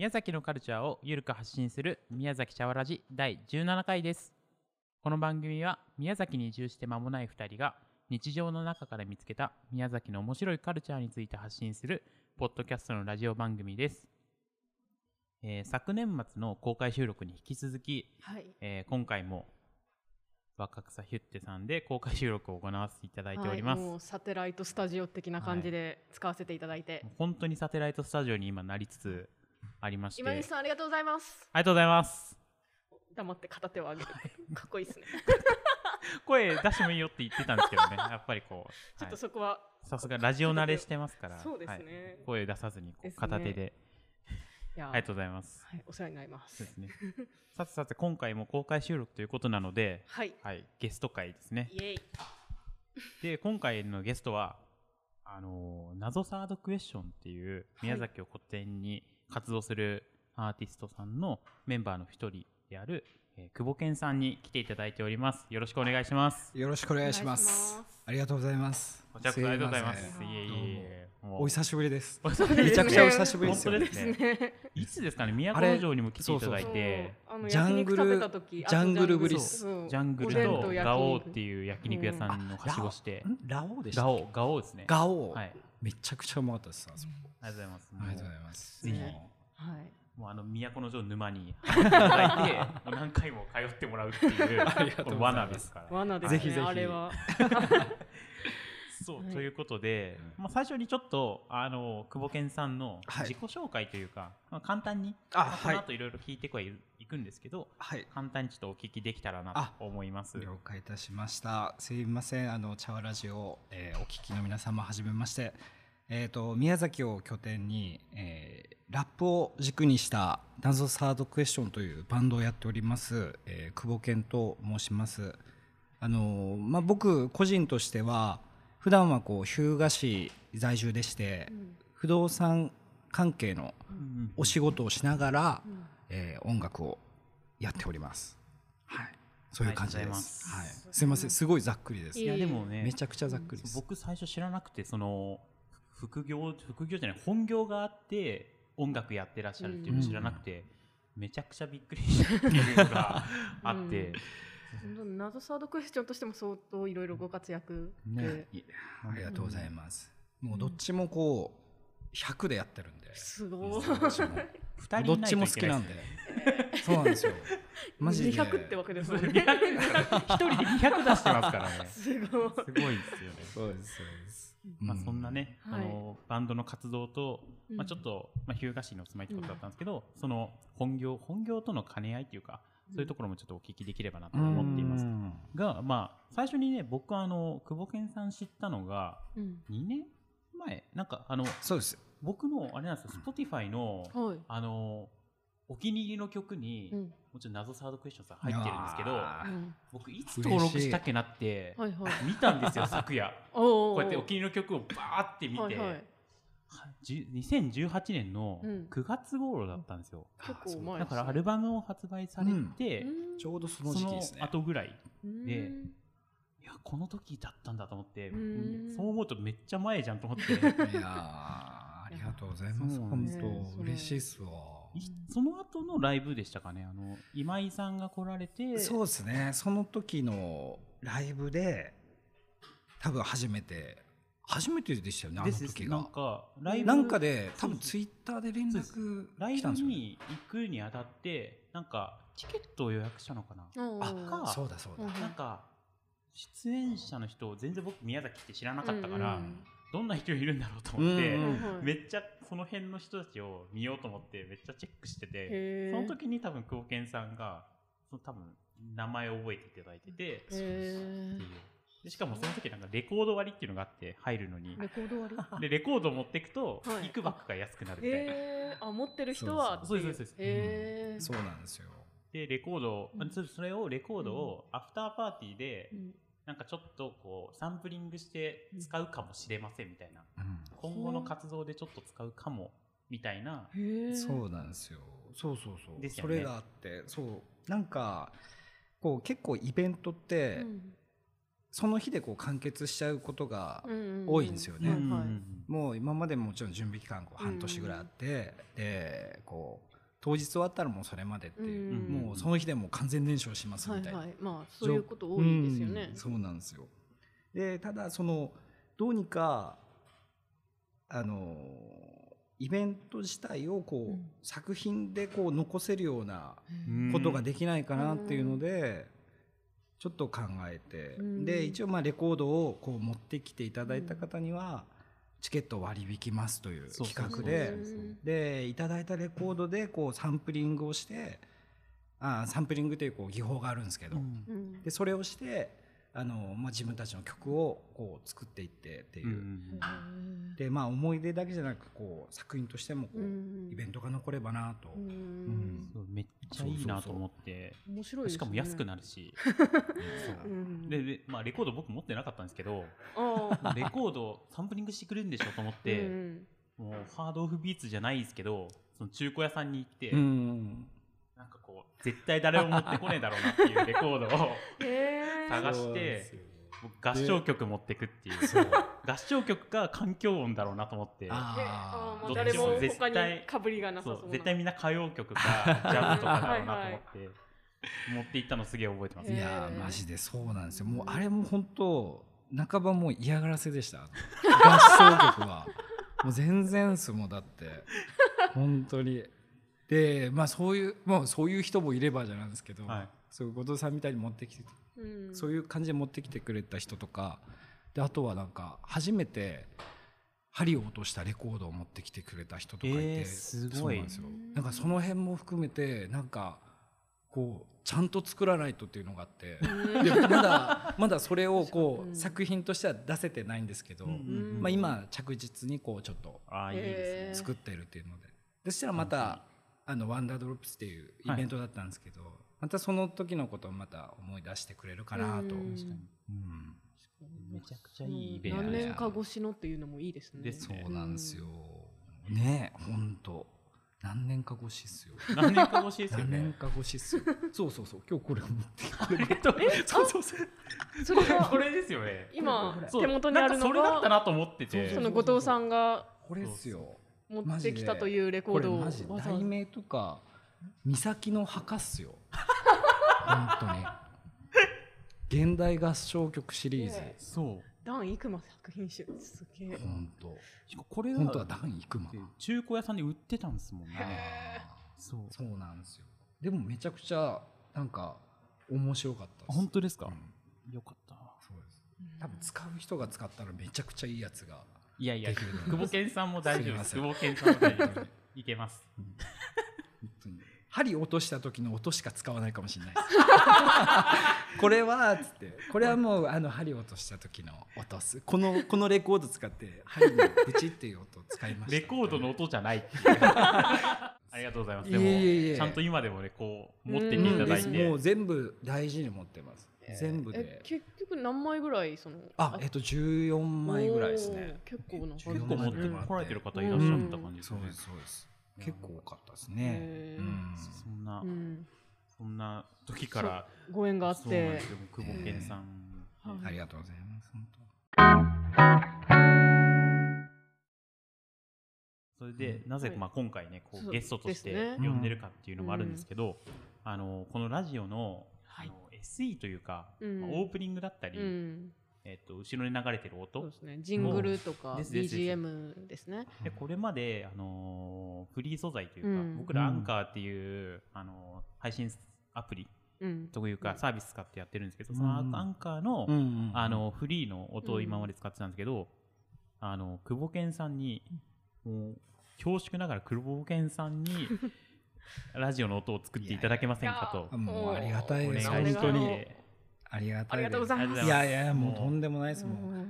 宮崎のカルチャーをゆるく発信する宮崎茶わらじ第17回ですこの番組は宮崎に移住して間もない2人が日常の中から見つけた宮崎の面白いカルチャーについて発信するポッドキャストのラジオ番組です、えー昨年末の公開収録に引き続き、はい。えー今回も若草ヒュッテさんで公開収録を行わせていただいております、はいもうサテライトスタジオ的な感じで使わせていただいて。本当にサテライトスタジオに今なりつつありまして。今西さんありがとうございます。ありがとうございます。黙って片手を上げる。かっこいいですね。声出してもいいよって言ってたんですけどね。やっぱりこうちょっとはいそこは、さすがラジオ慣れしてますから。そうですはい。ね。声出さずにこう片手で。いやありがとうございます。はい、お世話になります。で。すね。さてさて今回も公開収録ということなので、はい。はい、ゲスト会ですね。イエイ。で今回のゲストはあのー謎サードクエスチョンっていう宮崎を拠点に活動するアーティストさんのメンバーの一人である、えー久保健さんに来ていただいております。よろしくお願いします。よろしくお願いします。ます。ありがとうございます。こちらこそありがとうございますすいえいえ。お久しぶりです。めちゃくちゃお久しぶりですよ。本当ですね。いつですかね都城にも来ていただいそうてジャングルジャングルぶりっあとすそう。ジャングルと焼ガオー肉っていう焼肉屋さんのはしごして。んラオウでしたガっけ？ガオーですね。ガオ。ウはいめちゃくちゃうまかったです。あそこありがとうございますありがとうございます。ぜひもはい。もうあの都城沼に 入っていただいてもう何回も通ってもらうっていうこの罠ですから。罠ですね。ぜひぜひあれは。そう、はいということで、まあ、最初にちょっとあの久保健さんのはい自己紹介というか、まあ、簡単にあまあこのはい後いろいろ聞いてはいいくんですけどはい。簡単にちょっとお聞きできたらなあと思います。了解いたしました。すいません。あの茶わラジオ、えーお聞きの皆様はじめまして。えっ、と宮崎を拠点に、えーラップを軸にした謎サードクエスチョンというバンドをやっております、えー久保健と申します。あのーまあ僕個人としては普段はこう日向市在住でして、うん不動産関係のうんお仕事をしながら、うんえー音楽をやっております。はい、そういう感じです。ますはい、すいません、すごいざっくりですい。やでもねめちゃくちゃざっくりです。僕最初知らなくてそのふ副業副業じゃない本業があって音楽やってらっしゃるっていうの知らなくて、めちゃくちゃびっくりしたっていうのが あって、うん謎サードクエスチョンとしても相当いろいろご活躍で、ねありがとうございます。もうどっちもこう100でやってるんで、すごい。どっちも二人どっちも好きなんで。そうなんですよ。マジで。200ってわけですもん200ね。一人で200出してますからねす すごい。ごいですよね、そうですそうです。まあ、うんそんなね、はいあのバンドの活動と、まあ、うんちょっと、まあ、日向市にお住まいってことだったんですけど、その本業本業との兼ね合いっていうかそういうところもちょっとお聞きできればなと思っています、うんが、まあ、最初にね僕はあの久保健さん知ったのがうん2年前？なんかあのそうです。僕のあれなんですよ Spotify のはい。あのお気に入りの曲に、うんもちろん謎サードクエスチョンさん入ってるんですけど僕いつ登録したっけなってはいはい。見たんですよ昨夜 おお。こうやってお気に入りの曲をバーって見て、はいはい。はじゅ2018年のうん9月頃だったんですよ、結構前だからアルバムを発売されて、うんちょうどそその時期ですね。の後ぐらいうんでいやこの時だったんだと思って、うんそう思うとめっちゃ前じゃんと思っていやーありがとうございます。本当嬉しいっすわ。いその後のライブでしたかね？あの今井さんが来られてそうですね。その時のライブで多分初めて初めてでしたよね。あのですですなん時が。かライブなんかで多分ツイッターで連絡ライブ来たんですよね。に行くにあたってなんかチケットを予約したのかな、あそうだそうだ。うんなんか出演者の人を全然僕宮崎って知らなかったから、うんうんどんな人いるんだろうと思って、めっちゃその辺の人たちを見ようと思ってめっちゃチェックしててその時に多分久保健さんがその多分名前を覚えていただいててでしかもその時なんかレコード割っていうのがあって入るのに。ーレコード割り？でレコードを持っていくとはい。いくばくが安くなるみたいな。あ持ってる人はそうですそうですそうです。へー。そうなんですよ。でレコードを、うん。そそれをレコードをアフターパーティーで、うんなんかちょっとこうサンプリングして使うかもしれませんみたいな、うん。今後の活動でちょっと使うかもみたいな。そうなんですよ。そうそうそう。ですよね。それがあって、そう。なんかこう結構イベントって、うん。その日でこう完結しちゃうことがうんうんうん。多いんですよね。もう今までももちろん準備期間こう半年ぐらいあって、でこう当日終わったらもうそれまでっていう、うん。もうその日でもう完全燃焼しますみたいな、はいはい。まあそういうこと多いですよね。うん。そうなんですよ。でただそのどうにかあのイベント自体をこう、うん。作品でこう残せるようなうん。ことができないかなっていうので、ちょっと考えて、うん。で一応まあレコードをこう持ってきていただいた方には、チケットを割り引きますという企画でうん。でいただいたレコードでこうサンプリングをしてあサンプリングというこう技法があるんですけど、でそれをしてあの、まあ、自分たちの曲をこう作っていってっていう。う、ん。でまあ思い出だけじゃなくこう作品としてもこう、うん。イベントが残ればなと、うんめっちゃいいなと思って面白いね。しかも安くなるしでで、まあ、レコード僕持ってなかったんですけどレコードサンプリングしてくれるんでしょと思って、うんもうハードオフビーツじゃないですけどその中古屋さんに行って、なんかこう絶対誰も持ってこねえだろうなっていうレコードを探して合唱曲持ってくっていう合唱曲か環境音だろうなと思って。あー。あ誰も絶他に対かぶりがなさそそう絶対みんな歌謡曲かジャズとかだろうなと思って。持って行ったのすげえ覚えてます。いね。やマジでそうなんですよ。もうあれも本当半ばもう嫌がらせでした。合唱曲は。もう全然っすもんだって。本当に。でまあそういうもうそういう人もいればじゃないですけど、はい。そういう後藤さんみたいに持ってきて、うん。そういう感じで持ってきてくれた人とかであとはなんか初めて針を落としたレコードを持ってきてくれた人とかいて、えーすごい。そうなんですよ。なんかその辺も含めてなんかこうちゃんと作らないとっていうのがあって。まだ まだそれをこう、うん作品としては出せてないんですけど、まあ、今着実にこうちょっとああいいですね。えー。作ってるっていうので。でそしたらまたあのワンダードロップスっていうイベントだったんですけど、またその時のことをまた思い出してくれるかなと、うん。うんめちゃくちゃいいイベント何で年か越しのっていうのもいいですね。ですねそうなんですよ、ねえほんと。何年か越しっすよ。何年か越しですよ何年ね。か越しっすよ。そうそうそう。今日これ持ってこれ え っとそうそう。そう。それがこれですよね。今手元にあるのなんかそれだったがなと思ってて。その後藤さんがこれっすよ。持ってきたというレコードを。これマジ題名とか岬の墓っすよ。本当に現代合唱曲シリーズねそう。ダン・イクマ作品集すげえ。本当これが本当はダン行くま中古屋さんで売ってたんですもんね。そう。そうなんですよでもめちゃくちゃなんか面白かった本当ですか？うん。よかった。そうです多分使う人が使ったらめちゃくちゃいいやつがいやいや、できるの久保健さんも大丈夫です。久保健さんも大丈夫。いけます。本当に針落とした時の音しか使わないかもしれないです。これはつって。これはもうあの針落とした時の音っす。このこのレコード使って針のブチっていう音を使いました。レコードの音じゃないっていう。ありがとうございます。でも、いえいえいえ。ちゃんと今でもね、こう、持っていただいて。ですもう。全部大事に持ってます、全部えで結局何枚ぐらいそのあえっと14枚ぐらいですね。結構な結構持ってうんこられてる方いらっしゃった感じですね。そうですそうです結構多かったですね。うん。そんなう、ん。そんな時から、ご縁があって。そうなんですよ。久保健さん。はい。ありがとうございます本それで、なぜ、はい。まあ、今回ねこそううゲストとして呼んでるかっていうのもあるんですけど、あのこのラジオの,、はい。あの SE というか、うん。まあオープニングだったり、うんえっと後ろに流れてるそう音ですね。ジングルとかですですです。BGM ですね。でこれまで、あのーフリー素材というか、うん。僕らアンカーっていう、あのー配信アプリうん。というかサービス使ってやってるんですけど、そのアンカーの,、当うんあのフリーの音を今まで使ってたんですけど、あの久保健さんにもう恐縮ながら久保健さんに ラジオの音を作っていただけませんかと。あもうありがたいです。本当に。てありがとうございます。いやいやもうとんでもないですもん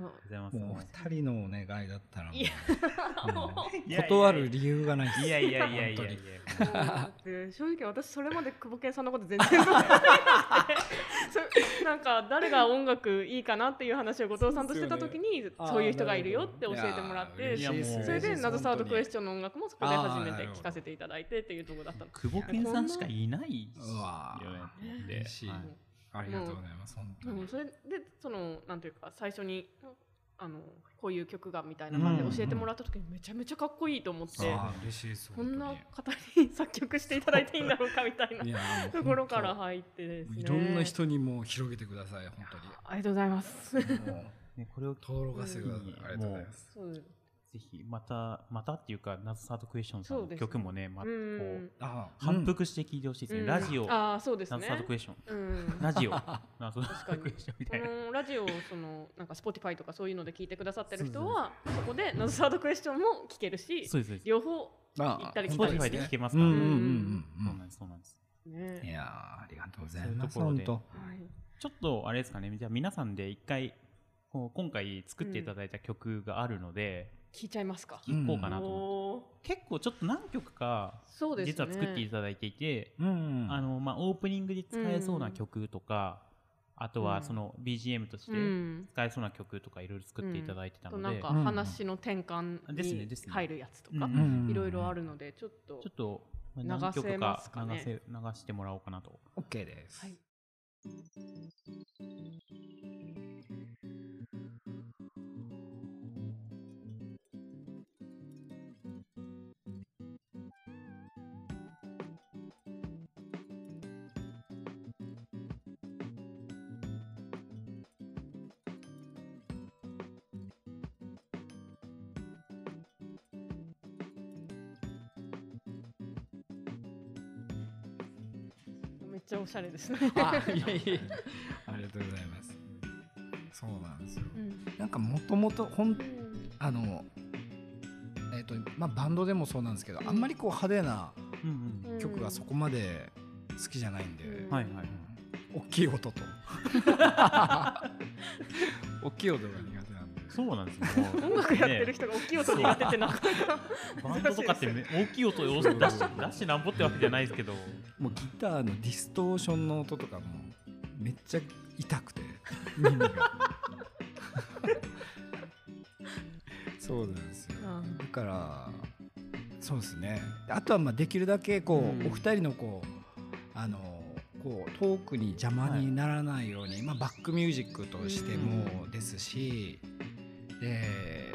もう二人のお願いだったら断る理由がないです。いやいやいやいや正直私それまで久保健さんのこと全然分から なんか誰が音楽いいかなっていう話を後藤さんとしてた時にそういう人がいるよって教えてもらってそれで謎サードクエスチチョンの音楽もそこで初めてあーなるほど聴かせていただいてっていうところだったの。久保健さんしかいないよねありがとうございます本当に。うん、それでそのなんていうか最初にあのこういう曲がみたいな感じで教えてもらった時にめちゃめちゃかっこいいと思って、あー嬉しいですこんな本方に作曲していただいていいんだろうかみたいな ところから入ってですね。いろんな人にもう広げてください本ありがとうございます。ね、これをう登録がすぐあうんりがとうございます。そうぜひまたまたっていうかナズサードクエスチョンさんの曲もねまこう反復して聴いてほしいですね、うん。ラジオ。ああそうですね。ナズサードクエスチョン。うん。ラジオ。ナズサー確かにドクエスチョンみこたいな。のラジオをそのなんか Spotify とかそういうので聞いてくださってる人はそこで「ナズサードクエスチョン」も聞けるし両方あ行ったり来スたりポティファイで聴けますから、うんうんねうんそうなんですそうなんです。うんいね。やーありがとうございます。ところで。本当。はい。ちょっとあれですかね。じゃあ皆さんで一回こう今回作っていただいた曲があるので聞いちゃいますか？聴、こうかなと思って、おー。結構ちょっと何曲かそうですね。実は作っていただいていて、うん。あのまあ、オープニングで使えそうな曲とか、あとはその BGM としてうん。使えそうな曲とかいろいろ作っていただいてたので、となんかうん。話の転換に入るやつとかうん。うん。いろいろあるのでちょっとちょっと何曲か流せ流してもらおうかなと。OK です。はい。おしゃれですね。あいやいやありがとうございます。そうなんですよ。うん。なんかもともとほんあのえっ、とまあバンドでもそうなんですけど、うん。あんまりこう派手な曲がそこまで好きじゃないんで、うんはいはい。大きい音と。大きい音が苦手なんで。そうなんですよ。もう音楽やってる人が大きい音苦手ってなかなか バンドとかってめ大きい音を出し出してなんぼってわけじゃないですけど、もうギターのディストーションの音とかもめっちゃ痛くて。耳が。そうなんですよ。うん。だからそうですね。あとはまあできるだけこう、うん。お二人のこうあのこうトークに邪魔にならないように、まあ、バックミュージックとしてもですし、で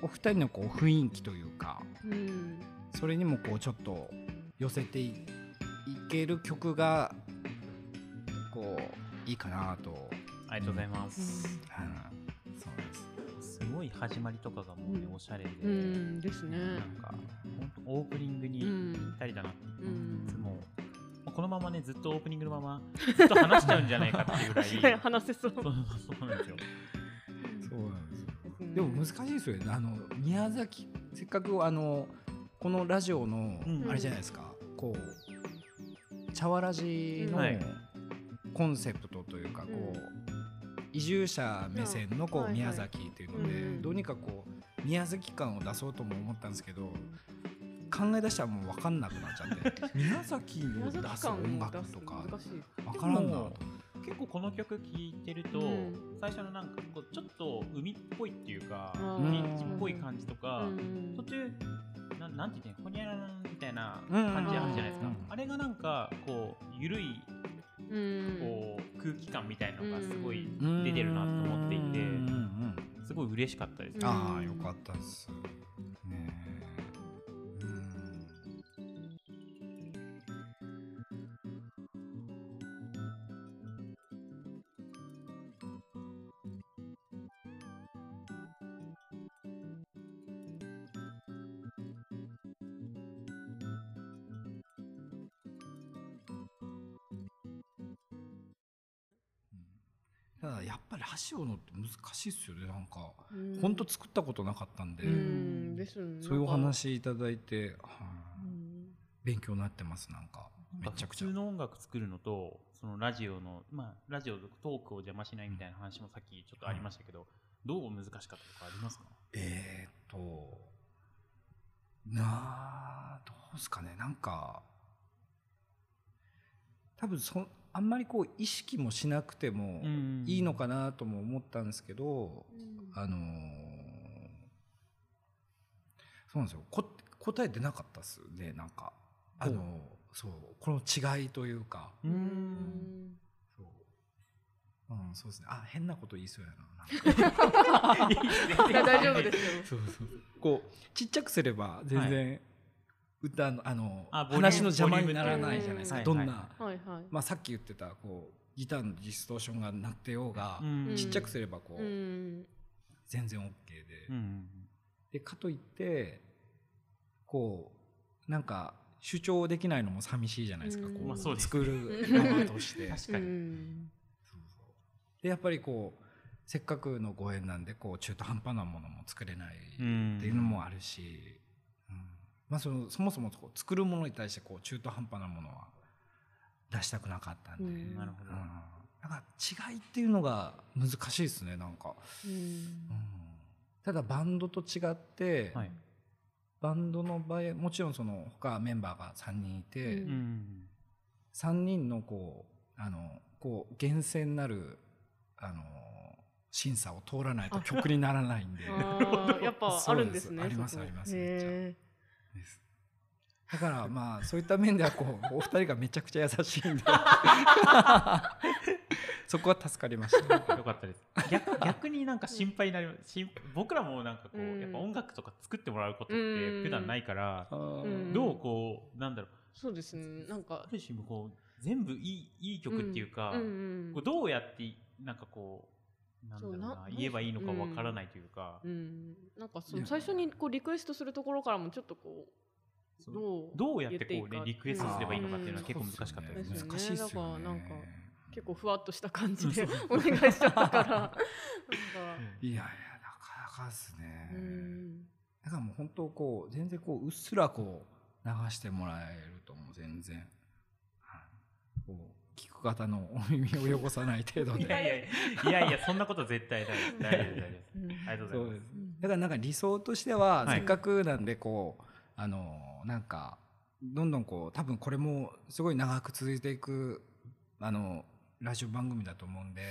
お二人のこう雰囲気というかうん。それにもこうちょっと寄せていいける曲がこういいかなと、ありがとうございます。うん。そうなんです。すごい始まりとかがもうねうんおしゃれで、うん。ですね。なんか本当オープニングにうんぴったりだなって、うん。いつもまあこのままねずっとオープニングのままずっと話しちゃうんじゃないかっていうぐらい。話せそう。そうそうそうなんですよ。そうなんですよ。うんでも難しいですよね。あの宮崎せっかくあのこのラジオのうん。あれじゃないですか、こう茶わらじのはい。コンセプトというか、こうう移住者目線のこう宮崎っていうので、うん。どうにかこう宮崎感を出そうとも思ったんですけど考え出したらもう分かんなくなっちゃって 宮崎宮を出す崎感を音楽出すのとか難しい分からんな。結構この曲聴いてると、うん。最初のなんかこうちょっと海っぽいっていうかビー。チっぽい感じとか、うん。途中なんなんて言ってんの？ほにゃららみたいな感じあるじゃないですか、うんあれがなんかこう緩いうん。こう空気感みたいなのがすごいうん。出てるなと思っていてうんうんうんすごい嬉しかったです、うんああよかったです。しいっすよね。なんかうん。本当作ったことなかったんで、うん。ね。そういうお話いただいて、勉強になってますなんか。めちゃくちゃ。普通の音楽作るのとそのラジオのまあラジオのトークを邪魔しないみたいな話もさっきちょっとありましたけど、どう難しかったとかありますか？えー、っとなあどうですかね。なんか多分そあんまりこう意識もしなくてもうん。いいのかなとも思ったんですけど、うん。あのーそうなんですよ。こ答え出なかったっすねなんか。あのーそう。この違いというか。ううん。んそう。うん、そうですね。あ、変なこと言いそうやな。大丈夫ですよ。そうそうこうちっちゃくすれば全然、歌のあの話の邪魔にならないじゃないですか、ボどんな、はいはい。まあ、さっき言ってたこうギターのディストーションが鳴ってようが、うん。ちっちゃくすればこう、うん。全然 OK で、うんでかといってこうなんか主張できないのも寂しいじゃないですか、うん。こうまあそうです。作る側として。確かに。でやっぱりこうせっかくのご縁なんでこう中途半端なものも作れないっていうのもあるし、うんまあ、そのそもそもこう作るものに対してこう中途半端なものは出したくなかったんで、ううん。んなるほど。だから違いっていうのが難しいですねなんか、うん。うん。ただバンドと違って、はい。バンドの場合もちろんその他メンバーが3人いて、うん。うん3人のこうあのこう厳選なるあの審査を通らないと曲にならないんで。やっぱあるんですねありますありますへですだから まあそういった面ではこうお二人がめちゃくちゃ優しいんで。そこは助かりました、よかったです。逆逆になんか心配になります。心僕らもなんかこう、うん。やっぱ音楽とか作ってもらうことっうん。て普段ないから、うんどうこうなんだろう。そうですね。なんか。ある種こう全部いいいい曲っていうか、うんうん。こうどうやってなんかこうなんだろうなそうな言えばいいのかわからないというか、うん。なんかその最初にこうリクエストするところからもちょっとこうどうどうやってこうねリクエストすればいいのかっていうのは結構難しかったですね。ですよね。難しいですよね。だからなんか結構ふわっとした感じでお願いしちゃったから。なんかいやいやなかなかですね、うん。だからもう本当こう全然こううっすらこう流してもらえるともう全然、はい。こう聞く方のお耳を汚さない程度で。いやいやいやいやそんなこと絶対ない。です大丈夫大丈夫です。うん。ありがとうございます。そうです。うんだからなんか理想としては、はい。せっかくなんでこうあのなんかどんどんこう多分これもすごい長く続いていくあのラジオ番組だと思うんで、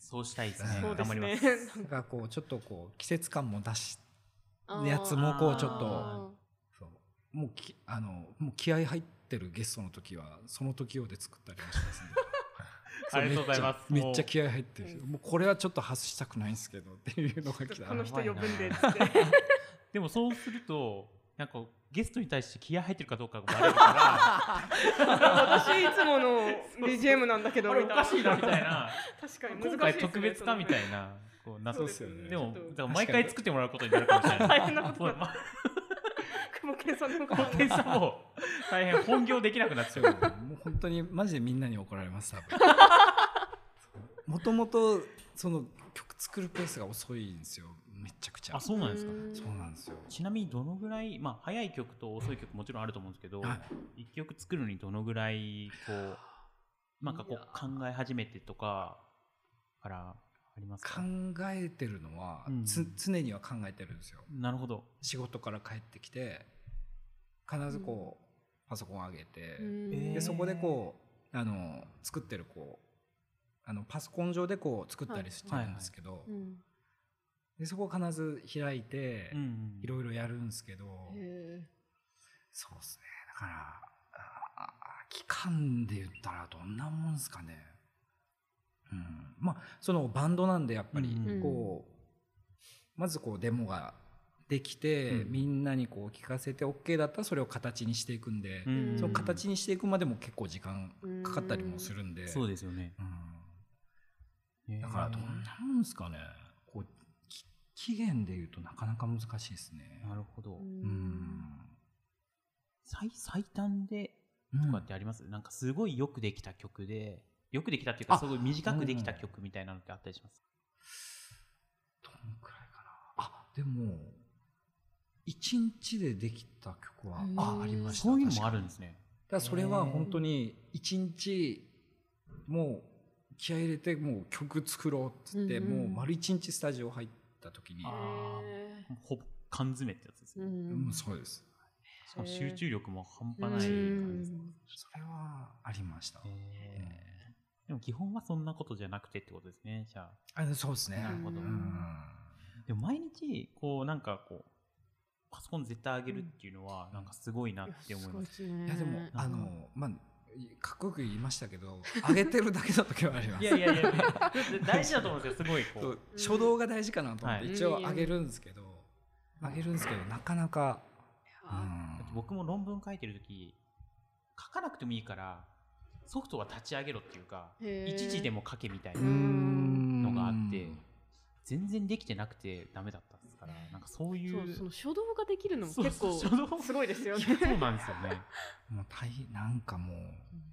そうしたいですね。頑張ります。だからこうちょっとこう季節感も出しやつもこうちょっあとそう。もうきあのもう気合入ってるゲストの時はその時用で作ったりもしますんで。ありがとうございます。めっちゃ気合入ってる。もう。これはちょっと外したくないんですけどっていうのが来た。らこの人呼ぶんでって。でもそうするとなんかゲストに対して気合入ってるかどうかがバレるから。私いつもの BGM なんだけどあれおかしいなみたいな。確かに難しいね今回特別かみたいいなこうなそうですよね。でも毎回作ってもらうことになるかもしれない。大変なことそうま久保健さんの小手さんも大変本業できなくなっちゃう。もう本当にマジでみんなに怒られます多分。もともとその曲作るペースが遅いんですよ。めちゃくちゃ。あそうなんですか？そうなんですよ。ちなみにどのぐらい、まあ、早い曲と遅い曲もちろんあると思うんですけど、は一曲作るのにどのぐらいこうなんかこう考え始めてとかからありますか？考えてるのは、うん。つ常には考えてるんですよ。なるほど。仕事から帰ってきて必ずこう、パソコン上げて、うん。でそこでこうあの作ってるこうあのパソコン上でこう作ったりしてるんですけど、うん。でそこを必ず開いて、いろいろやるんですけど、へそうですね。だから期間で言ったらどんなもんですかね。うん。まあそのバンドなんでやっぱりうん。こう、まずこうデモができて、うん。みんなにこう聞かせて OK だったらそれを形にしていくんで、うん。その形にしていくまでも結構時間かかったりもするんで、そうですよね。うん。だからどんなもんですかね。こうき期限で言うとなかなか難しいですね。なるほど、ううん。ん最最短でうんとかってあります、なんかすごいよくできた曲でよくできたっていうかあすごい短くできた曲みたいなのってあったりします？どんくらいかなあでも一日でできた曲はあありましたそういうのもあるんですね。だからそれは本当に一日もう気合い入れてもう曲作ろうっつって、もう丸一日スタジオ入った時に、ほぼ缶詰ってやつですね、うんん、そうです。しかも集中力も半端ない感じですね。それはありました、でも基本はそんなことじゃなくてってことですねじゃあ。あそうですね。なるほど。うん。でも毎日こうなんかこうパソコン絶対上げるっていうのはなんかすごいなって思います。すごいですね。いやでもん。あのまあかっこよく言いましたけど上げてるだけの時はあります。いやいやいや大事だと思うんですよすごいこそうう初動が大事かなと思って、はい一応上げるんですけど、上げるんですけどなかなか、うあん僕も論文書いてる時書かなくてもいいからソフトは立ち上げろっていうか一時でも書けみたいなうん。のがあって全然できてなくてダメだったからなんかそういそううその初動ができるのもそう結構すごいですよね。そうなんですよね。もう大なんかも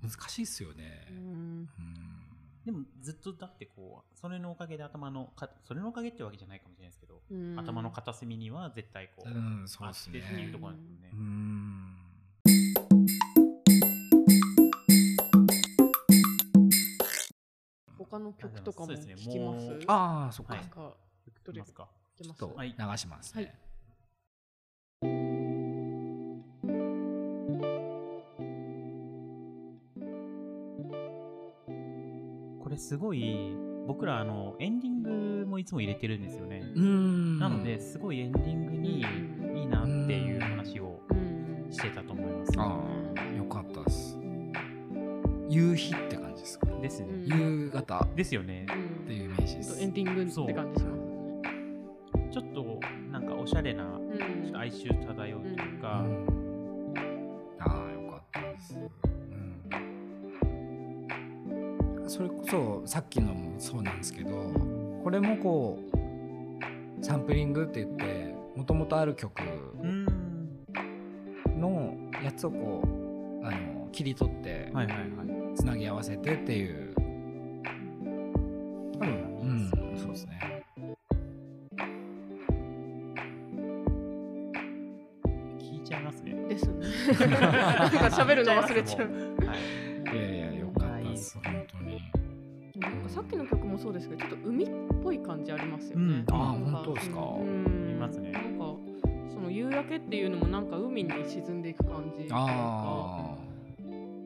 う難しいですよね。う。ん。うん。でもずっとだってこうそれのおかげで頭のかそれのおかげってわけじゃないかもしれないですけど、うん。頭の片隅には絶対こう、うん、そうあってですね。っていうところなんですよね。う、ん。他の曲とかもそうですね。聞きます？もうああ、そっか。はい。なんかよく聞きますかちょっとはい。流しますね。これすごい僕らあのエンディングもいつも入れてるんですよね、うん。なので、すごいエンディングにうん。いいなっていう話をうん。してたと思います、ああ、よかったです。夕日って感じですか？ですね、うん。夕方？ですよね。うん。っていうイメージです。エンディングって感じします。ねちょっとなんかおしゃれなうんちょっと哀愁漂うというか、うんああ、よかったです。うん。それこそさっきのもそうなんですけど、これもこうサンプリングって言って、もともとある曲うんのやつをこうあの切り取ってはいはいはいつなぎ合わせてっていう。多分、うん、そうですね。なんか喋るの忘れちゃう。はい。いやいや、よかったです、はい本当に。なんかさっきの曲もそうですけどちょっと海っぽい感じありますよね、うん。あ本当ですか？うん。いますね。なんかその夕焼けっていうのもなんか海に沈んでいく感じああ、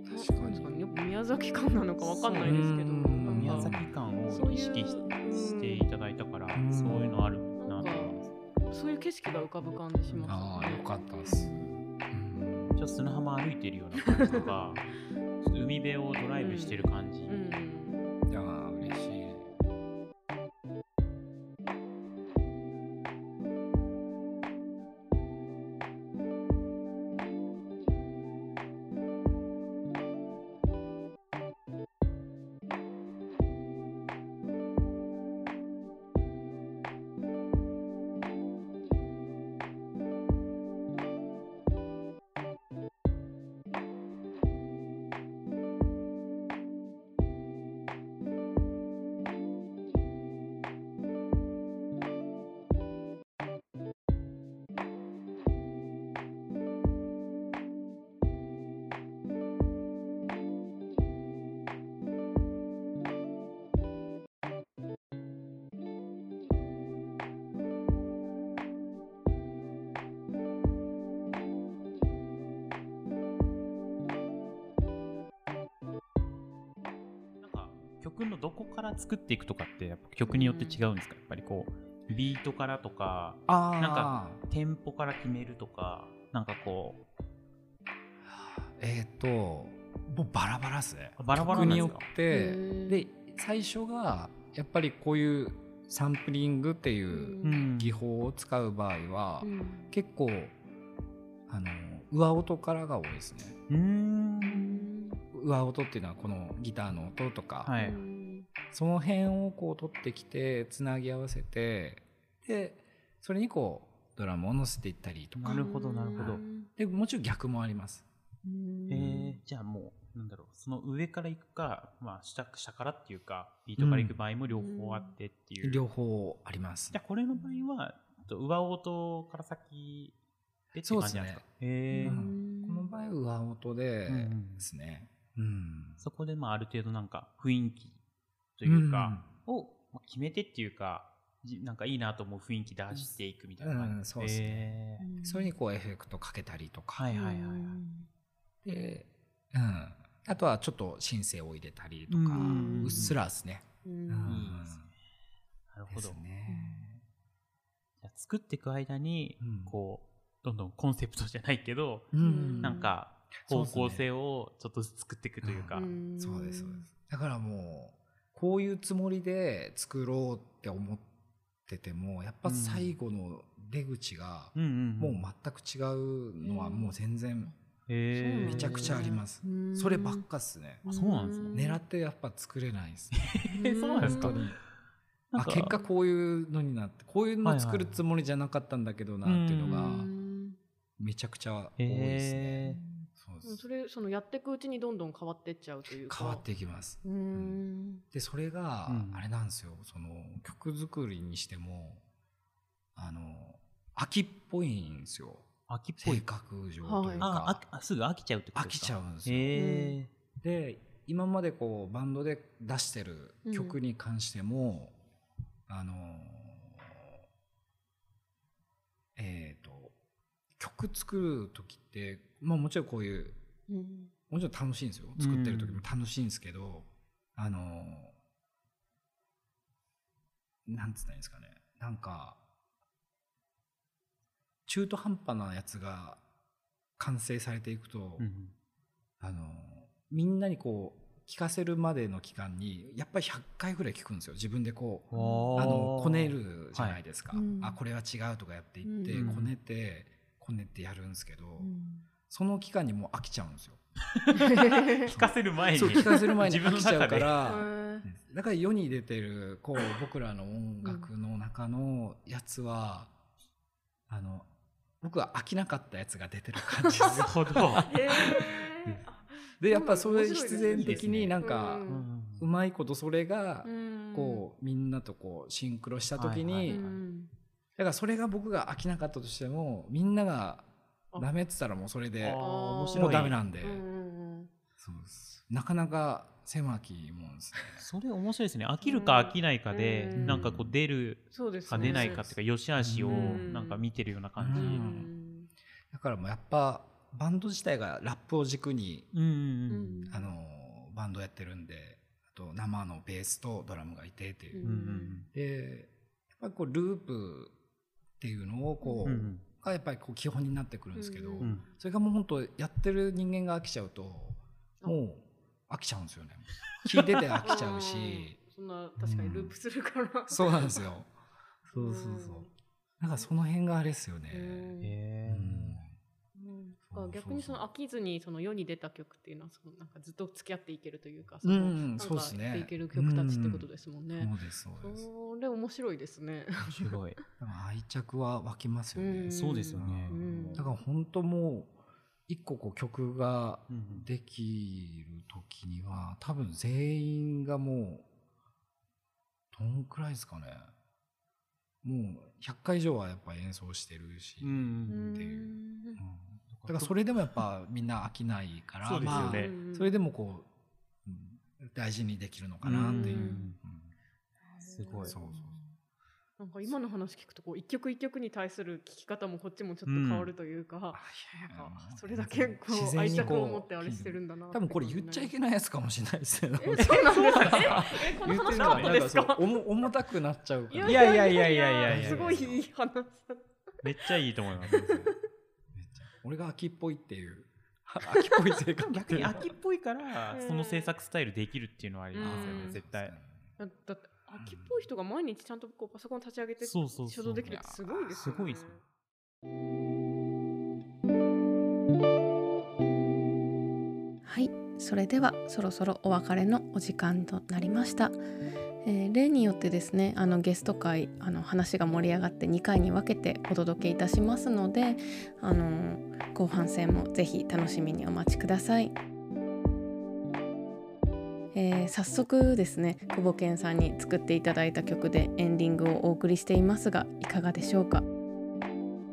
確か。なんですかに。っぱ宮崎感なのかわかんないですけど。宮崎感を意識ししていただいたからんそういうのあるなと思います。そういう景色が浮かぶ感じしますああ、よねよかったです。と砂浜歩いてるような感じとか海辺をドライブしてる感じ、うん。曲のどこから作っていくとかってやっぱ曲によって違うんですか？やっぱりこうビートからとかああ、なんかテンポから決めるとかなんかこう。えっ、と、もうバラバラですね。バラバラ曲によって、で、最初が、やっぱりこういうサンプリングっていううん。技法を使う場合は、うん。結構、あの、上音からが多いですね。うーん上音っていうのはこのギターの音とか、はい。うんその辺をこう取ってきてつなぎ合わせてでそれにこうドラムを乗せていったりとか。なるほどなるほど。でもちろん逆もあります。うん。えー、じゃあもうなんだろうその上から行くか、まあ、下下からっていうかビートから行く場合も両方あってっていう、両方あります。じゃあこれの場合はと上音から先でって感じなんですか？そうへー。うん。この場合は上音でうんうんですね。うんそこでまあある程度なんか雰囲気というか、をまあ決めてっていうかじなんかいいなと思う雰囲気出していくみたいな感じ、うんそうですね。へーうん。それにこうエフェクトかけたりとか、はいはいはいはい。で、うん、あとはちょっとシンセを入れたりとか、ううんっすらですね、うん。うん。いいですね。なるほど、ですね。じゃあ作っていく間に、うん。こうどんどんコンセプトじゃないけど、うん。なんか方向性をちょっとずつ作っていくというか。ん。そうですそうです。だからもうこういうつもりで作ろうって思っててもやっぱ最後の出口がもう全く違うのはもう全然めちゃくちゃあります。うん。そればっかっすね。あそうなんですね。狙ってやっぱ作れないですえー そうなんですか？あ結果こういうのになってこういうの作るつもりじゃなかったんだけどなっていうのがうん。めちゃくちゃ多いですね。へそうそれそのやっていくうちにどんどん変わってっちゃうというか。変わっていきます。うん。でそれがうん。あれなんですよ、その曲作りにしてもあの秋っぽいんですよ。性秋っぽい。格上というか、あああすぐ飽きちゃうってこと飽きですか？ちゃうんですよ、へで今までこうバンドで出してる曲に関しても、あのえっ、と曲作る時って、まあ、もちろんこういううん。もちろん楽しいんですよ。作ってる時も楽しいんですけど、あのなんつったらいいんですかね。なんか中途半端なやつが完成されていくと、ーうん。あのみんなにこう聞かせるまでの期間にやっぱり100回ぐらい聞くんですよ。自分でこうあのこねるじゃないですか、はい。うん。あこれは違うとかやっていって、うん。こねてこねてやるんですけど、うんその期間にもう飽きちゃうんですよ。聞かせる前に。そう聞かせる前に自分の飽きちゃうから。うん。だから世に出てるこう僕らの音楽の中のやつは、あの僕は飽きなかったやつが出てる感じです。なるほど。でやっぱそれ必ね然的になんかううん。うまいことそれがうん。こうみんなとこうシンクロした時に、だからそれが僕が飽きなかったとしてもみんながダメって言ったらもうそれでも白い。うダメなんで、うんうんそうです。なかなか狭きもんですね。それ面白いですね。飽きるか飽きないかで、うん。なんかこう出るそうですか出ないかっていうか、良し悪しをうん。なんか見てるような感うじ。うん。んだからもうやっぱバンド自体がラップを軸にうんうんあのバンドやってるんであと生のベースとドラムがいてっていう、うんうんうん。でやっぱりこうループっていうのをこう、うんうんがやっぱりこう基本になってくるんですけど、うんうんそれがもう本当やってる人間が飽きちゃうともう飽きちゃうんですよね。聞いてて飽きちゃうし。そんな確かにループするから。そうなんですよ。そうそうそう。なんかその辺があれですよね、うん。へうん。うんそうそう逆にその飽きずにその世に出た曲っていうのはそのなんかずっと付き合っていけるというかうんのうんなんかそうですね。やっていける曲たちってことですもんね。そうですそうです。それ面白いですね。面白い。でも愛着は湧きますよね、うん。そうですよね。うん。だから本当もう一個こう曲がうんできる時には多分全員がもうどんくらいですかね。もう100回以上はやっぱ演奏してるし、っていううん。だからそれでもやっぱみんな飽きないからそうですよね。まあ、それでもこう、うん大事にできるのかなっていう、すごい。そうそうなんか今の話聞くとこう一曲一曲に対する聞き方もこっちもちょっと変わるというか、なんかそれだけこ自う愛着然にこうを持ってあれしてるんだな多分これ言っちゃいけない。やつかもしれないですね。えそうなんですか？ええこの言って話なんかですか。そう重重たくなっちゃうから。いやいやいやいやいや。いやすごいいい話。めっちゃいいと思います。めっちゃ。俺が秋っぽいっていう。秋っぽい性格 逆に秋っぽいから。うんその制作スタイルできるっていうのはありますよね、うん。絶対。だだって秋っぽい人が毎日ちゃんとこうパソコン立ち上げてそうそうそう書道できるってすごいですよね。すごいですよはい、それではそろそろお別れのお時間となりました。えー例によってですねあのゲスト会あの話が盛り上がって2回に分けてお届けいたしますのであの後半戦もぜひ楽しみにお待ちください。えー早速ですね久保健さんに作っていただいた曲でエンディングをお送りしていますがいかがでしょうか？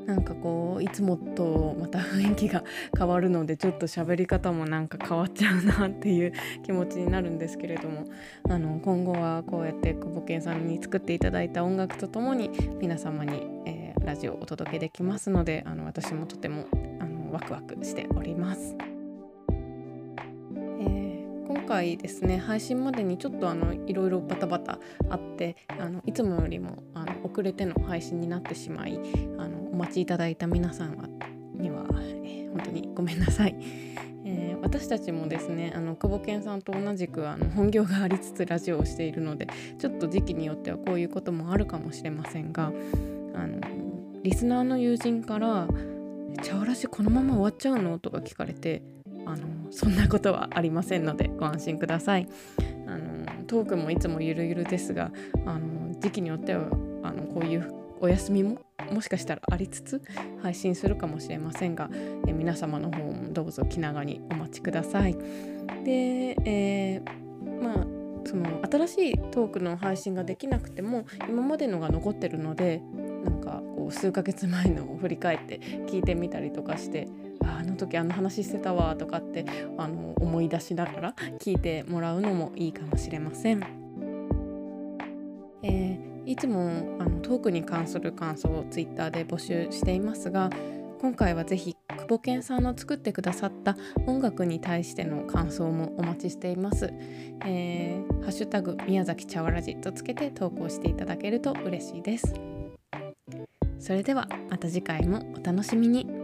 なんかこういつもとまた雰囲気が変わるのでちょっと喋り方もなんか変わっちゃうなっていう 気持ちになるんですけれどもあの今後はこうやって久保健さんに作っていただいた音楽とともに皆様に、えーラジオをお届けできますのであの私もとてもあのワクワクしております。回ですね配信までにちょっとあのいろいろバタバタあってあのいつもよりもあの遅れての配信になってしまいあのお待ちいただいた皆さんはには、えー本当にごめんなさい。私たちもですねあの久保健さんと同じくあの本業がありつつラジオをしているのでちょっと時期によってはこういうこともあるかもしれませんがあのリスナーの友人から「茶わらしこのまま終わっちゃうの?」とか聞かれてあのそんなことはありませんのでご安心ください。あのトークもいつもゆるゆるですがあの時期によってはあのこういうお休みももしかしたらありつつ配信するかもしれませんが、え皆様の方もどうぞ気長にお待ちください。で、えー、まあその新しいトークの配信ができなくても今までのが残ってるのでなんかこう数ヶ月前のを振り返って聞いてみたりとかしてあの時あの話してたわとかってあの思い出しながら聞いてもらうのもいいかもしれません。えーいつもあのトークに関する感想をツイッターで募集していますが今回はぜひ久保健さんの作ってくださった音楽に対しての感想もお待ちしています。えー、ハッシュタグ宮崎茶わらじとつけて投稿していただけると嬉しいです。それではまた次回もお楽しみに。